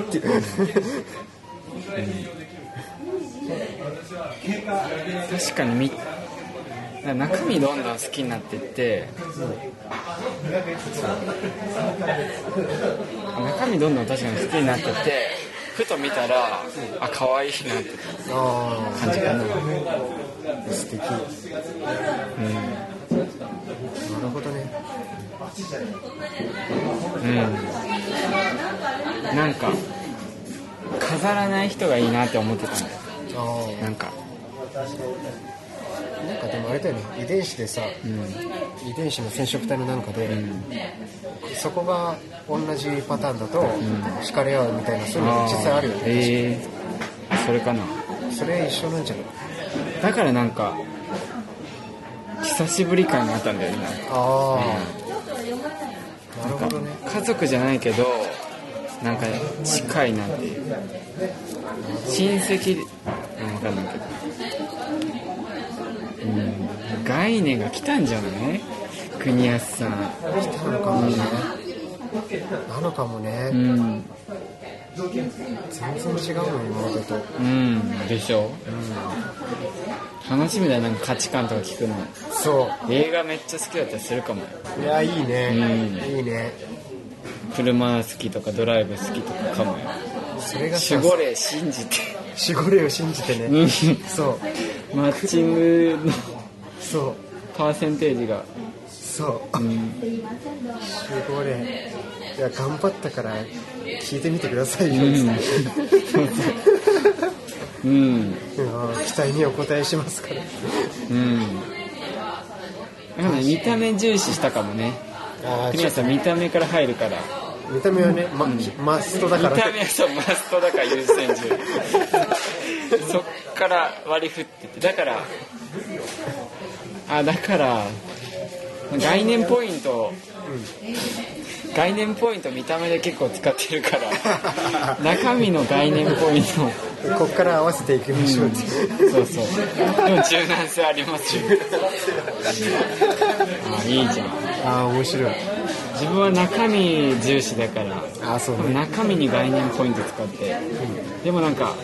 って確かにみ中身どんどん好きになってって中身どんどん確かに好きになってってふと見たらあ可愛いなってあ感じかなあ素敵。なるほどねうん。なんか飾らない人がいいなって思ってたんだよ。あなんか。あなんかでもあれだよね。遺伝子でさ、遺伝子の染色体のなんかで、そこが同じパターンだと惹かれ合うみたいなそういうの実際あるよね、ええそれかな。それ一緒なんじゃない？だからなんか久しぶり感があったんだよね。ああ、なるほどね。家族じゃないけどなんか近いなっていう。親戚うん分かんないけどうん概念が来たんじゃない？国安さん。なのかもね、なのかもね、うん全然違うの今までとうん。でしょ、楽しみだよなんか価値観とか聞くの。そ映画めっちゃ好きだったりするかもいやいいね、うん。いいね。車好きとかドライブ好きとかかもよ。それがさ守護霊信じて。守護霊を信じてね、うん。そう。マッチングのそう。パーセンテージが。そう。うん。守護霊いや頑張ったから聞いてみてくださいよ、うん。うん。うん。期待にお答えしますから。うん。だからね見た目重視したかもね。あ国安さん見た目から入るから。見た目はね、まマストだから。見た目はそうマストだから優先順位。そっから割り振ってって。だからあだから概念ポイント、概念ポイント見た目で結構使ってるから。中身の概念ポイント。こっから合わせていきましょう。う、そうそう。でも柔軟性ありますよ。あいいじゃん。ああ面白い。自分は中身重視だから。ああそうね。中身に概念ポイント使って。でもなんか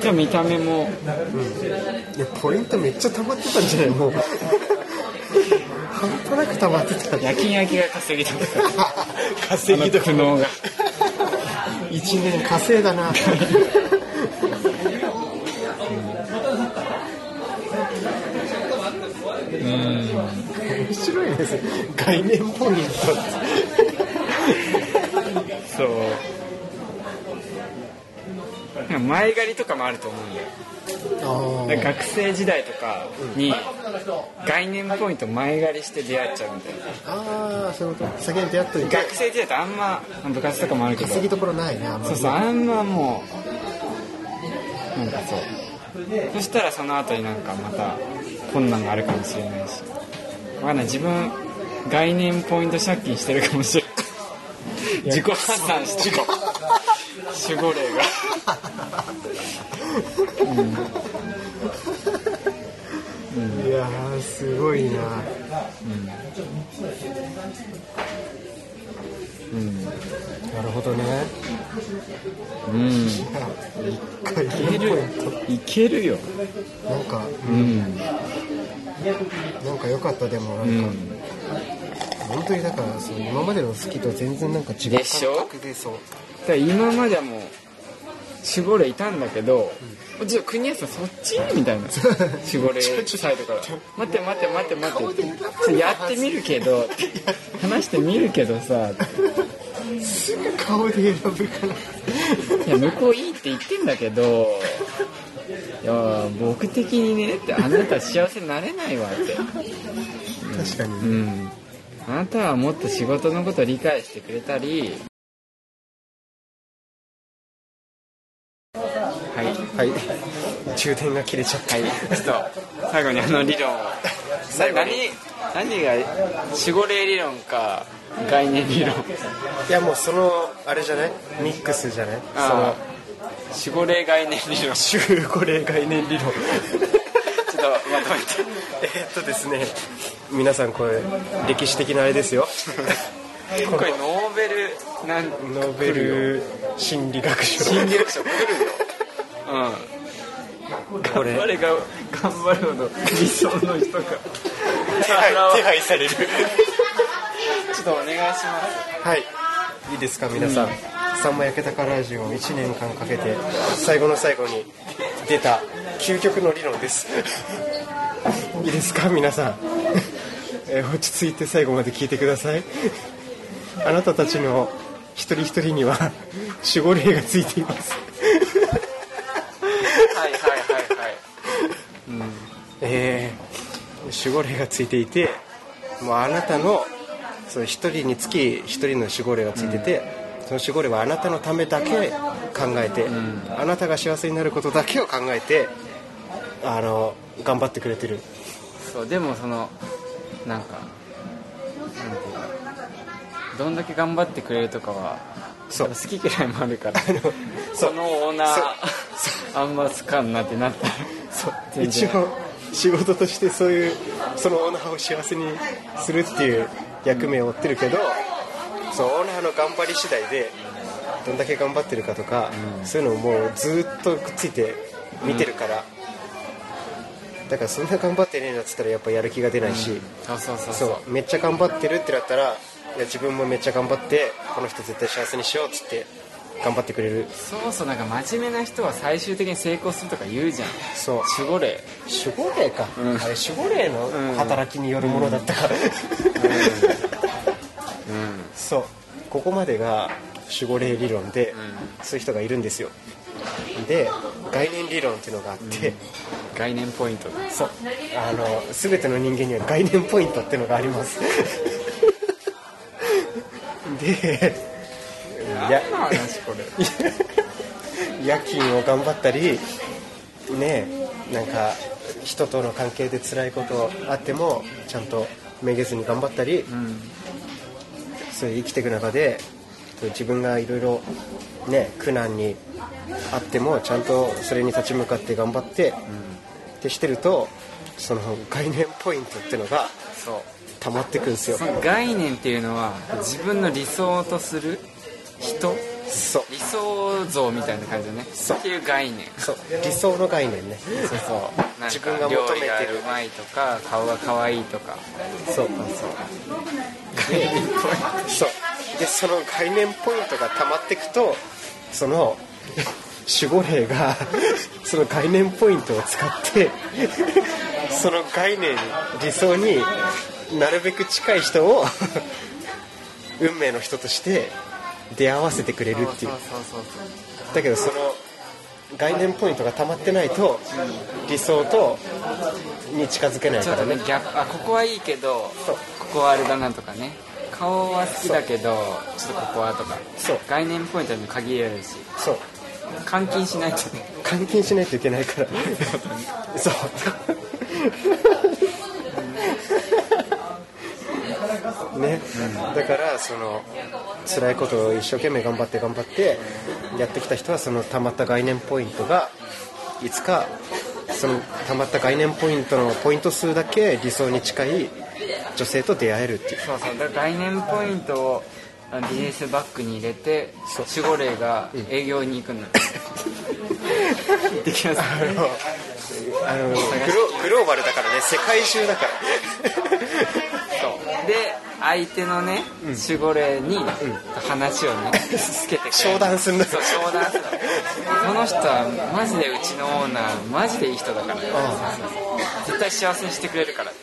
じゃあ見た目も。いやポイントめっちゃ溜まってたんじゃない？もう半端なく溜まってた夜勤明けが稼ぎとか稼ぎとかの苦悩が一年稼いだな面白いです概念ポイン前借りとかもあると思うんだよ。学生時代とかに概念ポイント前借りして出会っちゃうみたいなああそういうこと？先に出会っといて。学生時代ってあんま部活とかもあるけど。稼ぎどころないねあんまり。そうそうあんまもうなんかそう。そしたらその後になんかまた困難があるかもしれないし。わかんない。自分概念ポイント借金してるかもしれない。自己破産してる守護霊が。いやーすごいな。うん。なるほどね。うん。一回いけるいけるよ。なんかうん。なんか良かったでも。なんか、うん。本当にだからその今までの好きと全然なんか違う感覚でそうだ今まではもう守護霊いたんだけど、ちょっと国安さんそっち？みたいな。守護霊サイドから「待って待って待って待って」ちょやってみるけど。話してみるけどさ。すぐ顔で選ぶから。いや向こういいって言ってんだけど。いや僕的にねってあなた幸せになれないわって。確かに、うん。あなたはもっと仕事のことを理解してくれたりはい。はい充電が切れちゃった。はい、ちょっと最後にあの理論を。最後に。何何が守護霊理論か概念理論。いやもうそのあれじゃない？ミックスじゃない？あ守護霊概念理論。ちょその集合霊概念理論。っとまとめて。えーっとですね。皆さんこれ歴史的なあれですよ。これノーベルなんノーベル心理学賞。心理学賞来るよ。うんこれ頑張れ。が頑張るほど理想の人が。手配 手配される。ちょっとお願いします。はい。いいですか皆さん「さんま焼けたかラジオ」を1年間かけて最後の最後に出た究極の理論です。いいですか皆さん、えー落ち着いて最後まで聞いてください。あなたたちの一人一人には守護霊がついています守護霊がついていてもうあなたのその一人につき一人の守護霊がついてて、その守護霊はあなたのためだけ考えて、あなたが幸せになることだけを考えてあの頑張ってくれてる。そうでもそのなんかなんていうかどんだけ頑張ってくれるとかはそう。好き嫌いもあるからそのオーナーあんま好かんなってなったらそう。一応仕事としてそういうそのオーナーを幸せにするっていう役目を負ってるけどそうオーナーの頑張り次第でどんだけ頑張ってるかとか、そういうのをもうずっとくっついて見てるから、だからそんな頑張ってねえなっつったらやっぱやる気が出ないし、そうめっちゃ頑張ってるってなったらいや自分もめっちゃ頑張ってこの人絶対幸せにしようっつって頑張ってくれる。そうそうなんか真面目な人は最終的に成功するとか言うじゃん。そう。守護霊。守護霊か、うん。あれ守護霊の働きによるものだったから、そう。ここまでが守護霊理論で、そういう人がいるんですよ。で概念理論っていうのがあって、概念ポイント。そう。あの全ての人間には概念ポイントっていうのがあります。でや話これ。夜勤を頑張ったりねなんか人との関係で辛いことあってもちゃんとめげずに頑張ったり、そういう生きていく中で自分がいろいろね苦難にあってもちゃんとそれに立ち向かって頑張って、ってしてるとその概念ポイントっていうのが溜まってくんですよ。概念っていうのは自分の理想とする人？そう。理想像みたいな感じだね。そう。っていう概念。そう。理想の概念ね。そうそう。自分が求めてる。うまいとか顔が可愛いとか。そう。でそう。でその概念ポイントが溜まっていくとその守護霊がその概念ポイントを使ってその概念理想になるべく近い人を運命の人として出会わせてくれるっていう。だけどその概念ポイントが溜まってないと理想とに近づけないからね。ねギャップあここはいいけどここはあれだなとかね。顔は好きだけどちょっとここはとか。そう。概念ポイントにも限られるし。そう。換金しないとね。換金しないといけないから。そうね、だからその辛いことを一生懸命頑張って頑張ってやってきた人はそのたまった概念ポイントがいつかそのたまった概念ポイントのポイント数だけ理想に近い女性と出会えるっていう。そうそう。だから概念ポイントをビジネスバッグに入れて守護霊が営業に行くの、できます。あのグログローバルだからね。世界中だからで相手のね守護霊に話をね つけて商談すんだそう商談する。のこの人はマジでうちのオーナーマジでいい人だから絶対幸せにしてくれるからで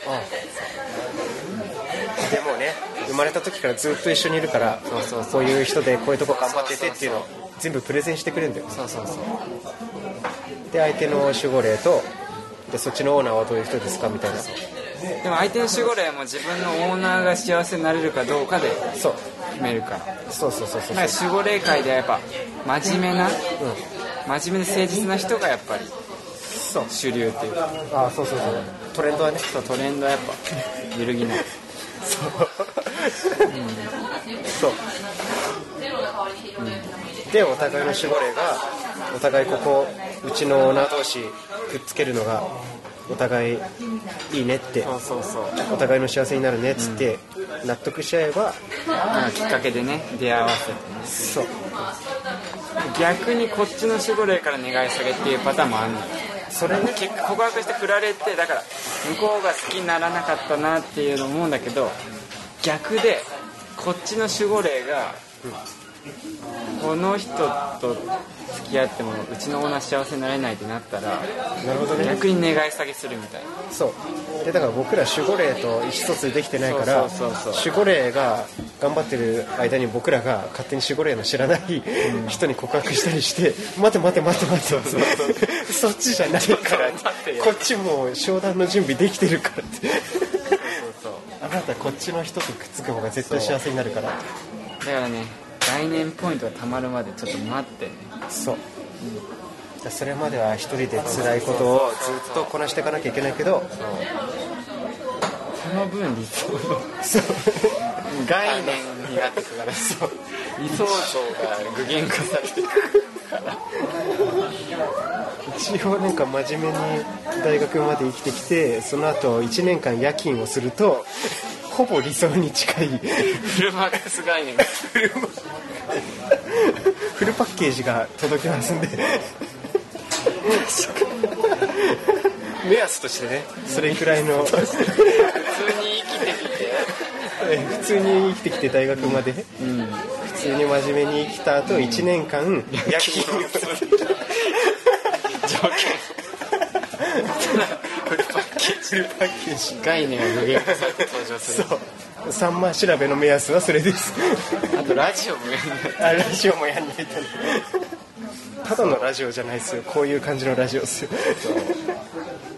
もね生まれた時からずっと一緒にいるからそうこういう人でこういうとこ頑張っててっていうのを全部プレゼンしてくれるんだよ。そうそうそう。で相手の守護霊とでそっちのオーナーはどういう人ですかみたいなでも相手の守護霊も自分のオーナーが幸せになれるかどうかでそう。決めるから。そうそうそうそうだから守護霊界ではやっぱ真面目な真面目で誠実な人がやっぱりそう。主流っていう。かあそうそうそう。トレンドはね。そうトレンドはやっぱ揺るぎない。そう、そう、でお互いの守護霊がお互いここうちのオーナー同士くっつけるのがお互いいいねってお互いの幸せになるねっつって納得しちゃえばきっかけでね出会わせてね。そう。逆にこっちの守護霊から願い下げっていうパターンもあるのよ。それね。結果告白して振られてだから向こうが好きにならなかったなっていうの思うんだけど逆でこっちの守護霊がこの人と付き合ってもうちのオーナー幸せになれないってなったらなるほどね。逆に願い下げするみたいな。そう。でだから僕ら守護霊と意思疎通できてないから守護霊が頑張ってる間に僕らが勝手に守護霊の知らない人に告白したりして「待て待て待て待て」そっちじゃないから。こっちもう商談の準備できてるからって。あなたこっちの人とくっつく方が絶対幸せになるから。だからね概念ポイントがたまるまでちょっと待ってね。そう、じゃあそれまでは一人で辛いことをずっとこなしていかなきゃいけないけど。その分理想の。そう概念になってくからそう。理想像が具現化されていくから。一応なんか真面目に大学まで生きてきてその後1年間夜勤をするとほぼ理想に近い。フルマックス概念。が フルパッケージが届きますんで。目安としてね。それくらいの。普通に生きてきて。普通に生きてきて大学まで、普通に真面目に生きた後1年間夜勤。をする。条件。フルパッケージ。概念が具現化されて登場する。そうサンマ調べの目安はそれです。あとラジオもやんないあラジオもやんないとね。ただのラジオじゃないですよ。こういう感じのラジオですよ。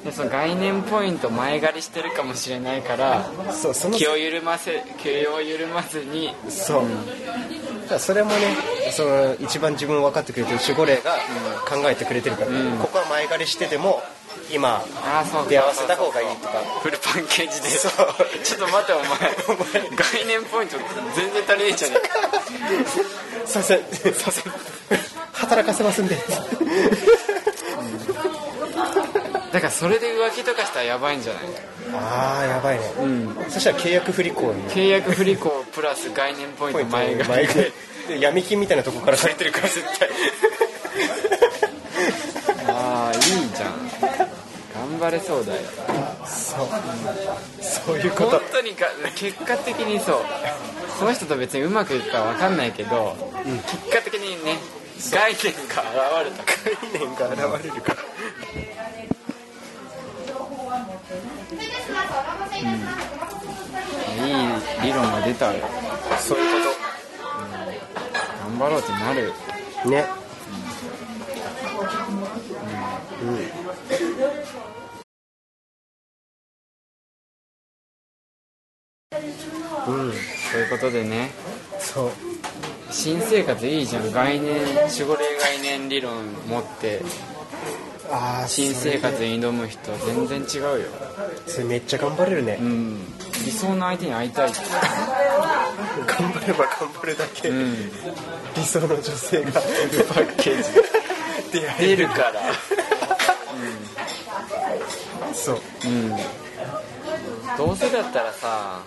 でその概念ポイント前借りしてるかもしれないからそうその気を緩ませ気を緩まずに。そう、だからそれもねその一番自分を分かってくれてる守護霊が考えてくれてるから、ここは前借りしてでも今ああそうか。出会わせた方がいいとか。フルパッケージで。そう。ちょっと待ってお前。概念ポイント全然足りねえじゃねえか。させさせ働かせますんで。だからそれで浮気とかしたらやばいんじゃない？ああやばいね、そしたら契約不履行に。契約不履行プラス概念ポイント前前借り借り。で闇金みたいなとこから借りてるから絶対ああいいじゃん頑張れそうだよ。そう。そういうこと。本当にか結果的にそう。その人と別にうまくいくか分かんないけど、結果的にね概念が現れた。概念が現れるから。いい理論が出たよ。そういうこ頑張ろうってなる。とね。ということでね。そう。新生活いいじゃん。概念守護霊概念理論持って。ああ新生活に挑む人全然違うよ。それめっちゃ頑張れるね、うん。理想の相手に会いたい。頑張れば頑張るだけ、うん。理想の女性が。パッケージ。出会えるから。そう。うん。どうせだったらさ、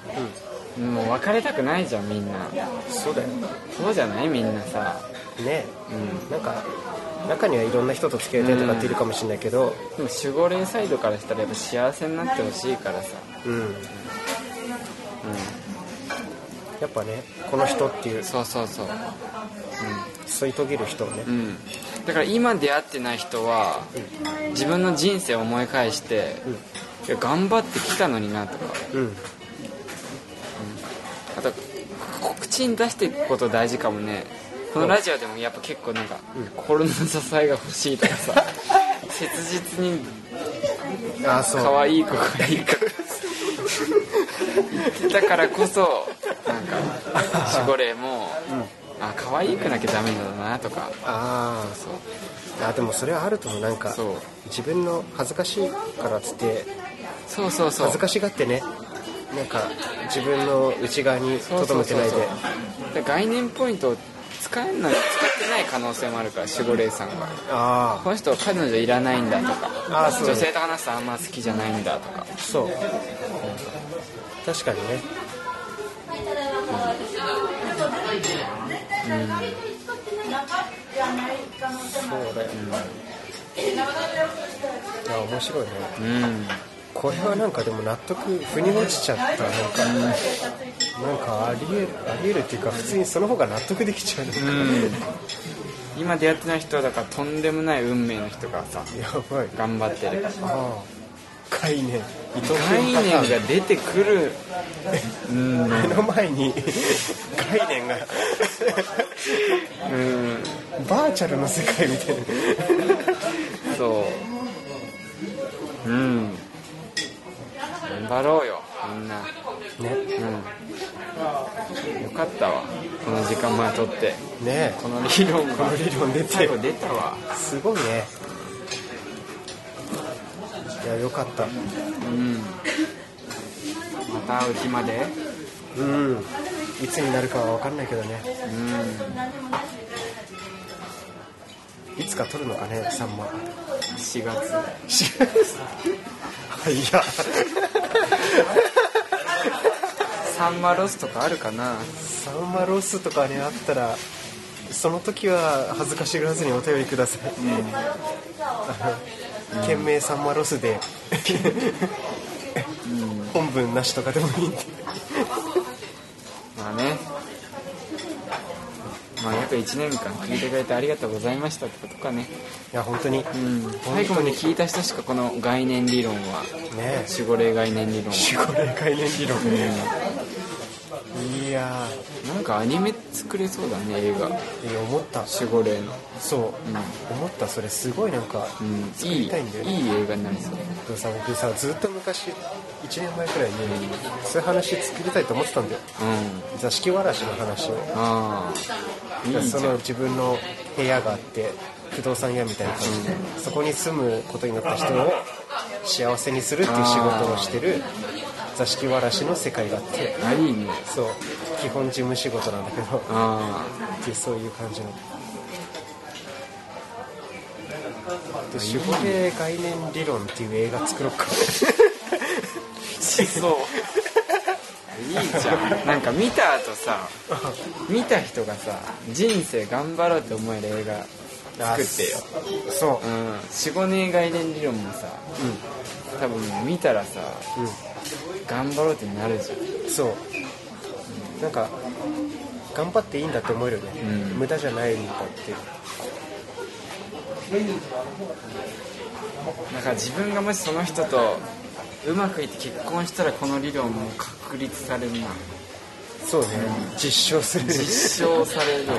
もう別れたくないじゃんみんな。そうだよ。そうじゃない？みんなさ。ね。なんか中にはいろんな人と付き合いたいとかっているかもしれないけど。でも守護霊サイドからしたらやっぱ幸せになってほしいからさ。うん、やっぱねこの人っていう。そうそうそう。添い遂げる人をね、うん。だから今出会ってない人は自分の人生を思い返して、いや頑張ってきたのになとか。うんあと口口に出していくこと大事かもね。このラジオでもやっぱ結構なんか、心の支えが欲しいとかさ 切実にああそう。可愛い子がいいから言ってたからこそなんか 守護霊も、あ可愛くなきゃダメだなとか。ああそう。あでもそれはあると思う。なんかそう。自分の恥ずかしいからっつってそうそうそう。恥ずかしがってねなんか自分の内側にとどめてないで。概念ポイントを使えんのに使ってない可能性もあるから守護霊さんが。あこの人彼女いらないんだとか。あーそう女性と話すとあんま好きじゃないんだとか。あそう。確かにね。そうだよ、いや面白いね。うんこれはなんかでも納得腑に落ちちゃった。なんか、なんかありえるありえるっていうか普通にその方が納得できちゃう。ね、今出会ってない人はだからとんでもない運命の人がさやばい。頑張ってる。ああ概念。概念が出てくる。うん。目の前に 概念が。うん。バーチャルの世界みたいな。そう。うん。頑張ろうよみんな。ね。うん。よかったわこの時間までとって。ね。この理論この理論出て。最後出たわ。すごいね。いやよかった。うん。また会う日まで？うん。いつになるかは分かんないけどね。いつか撮るのかねサンマ4月。はいや サンマロスとかあるかな？サンマロスとかねあったらその時は恥ずかしがらずにお便りください、あの件名サンマロスで、本文なしとかでもいいんで。まあねまあ約1年間聞いてくれてありがとうございましたってことかね。いや本当に。ねうん。最後まで聞いた人しかこの概念理論はえ。守護霊概念理論は。守護霊概念理論。いやなんかアニメ作れそうだね映画。ーいや思った。守護霊の。そう、思った。それすごいなんか、うん。作りたいんだよね。いい映画になりそう。でもさ僕さずっと昔1年前くらいにそういう話作りたいと思ってたんだよ。うん。座敷わらしの話を。ああその自分の部屋があって不動産屋みたいな感じで、そこに住むことになった人を幸せにするっていう仕事をしてる座敷わらしの世界があって。あいいね。そう。基本事務仕事なんだけど。あっていうそういう感じの。で守護霊概念理論っていう映画作ろうか。そういいじゃん。なんか見た後さ見た人がさ人生頑張ろうって思える映画作ってよ。そう。うん。45年概念理論もさ多分見たらさうん、頑張ろうってなるじゃん。うん、そう。なんか頑張っていいんだって思えるよね、うん。無駄じゃないんだって。だから自分がもしその人とうまくいって結婚したらこの理論も確立されるな。そうね、実証する。実証されるわ。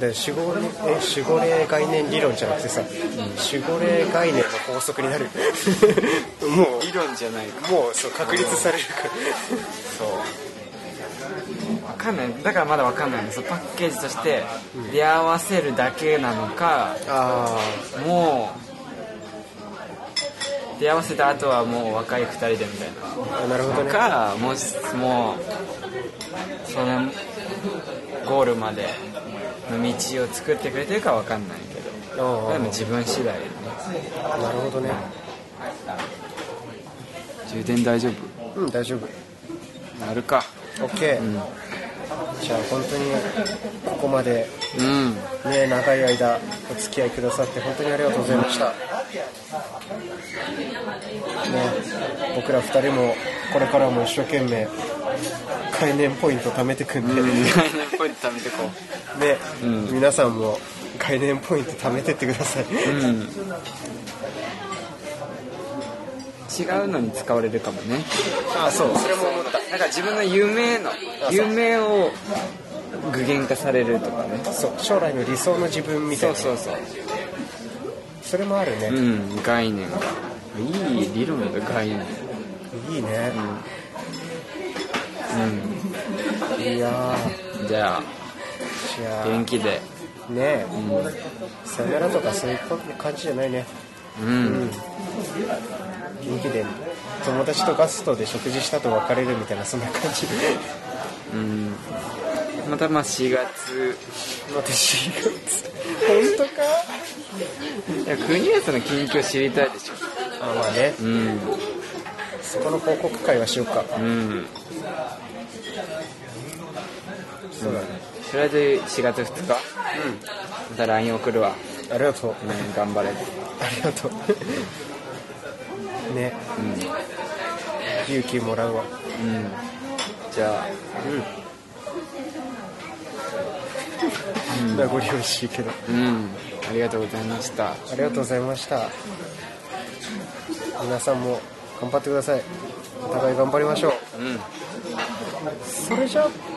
で守護霊え守護霊概念理論じゃなくてさ、守護霊概念の法則になる。も理論じゃないか。うもうそう確立されるから。そう。分かんない。だからまだ分かんないんですパッケージとして出会わせるだけなのかあもう出会わせた後はもう若い2人でみたいーあなるほどなね。かもしもうそのゴールまでの道を作ってくれてるか分かんないけど。でも自分次第でね。なるほどね。充電大丈夫？うん大丈夫。なるか。OK、じゃあ本当にここまでうん。ね長い間お付き合いくださって本当にありがとうございましたね僕ら2人もこれからも一生懸命概念ポイント貯めてくんで、概ね、念ポイント貯めてこう。皆さんも概念ポイント貯めてってください、うん。違うのに使われるかもね。あそう。それも思った。なんか自分の夢の夢を具現化されるとかね。そう。将来の理想の自分みたいな。そうそうそうそれもあるね、うん概念が。いい理論だ概念。いいね、うん。いやじゃあーじゃあ。元気で。ね。え、さよならとかそういう感じじゃないね。うん。元気で友達とガストで食事したと別れるみたいなそんな感じ。うんまたまあ4月また4月本当か？いや国安の近況知りたいでしょ。あまあね。うんそこの報告会はしようか。うん。そうだね。とりあえず4月2日また LINE 送るわ。ありがとう。うん頑張れ。ありがとう。ね。勇気もらうわ。うん。じゃあ名残惜しいけど。うん。ありがとうございました。ありがとうございました。皆さんも頑張ってください。お互い頑張りましょう。うん。それじゃあ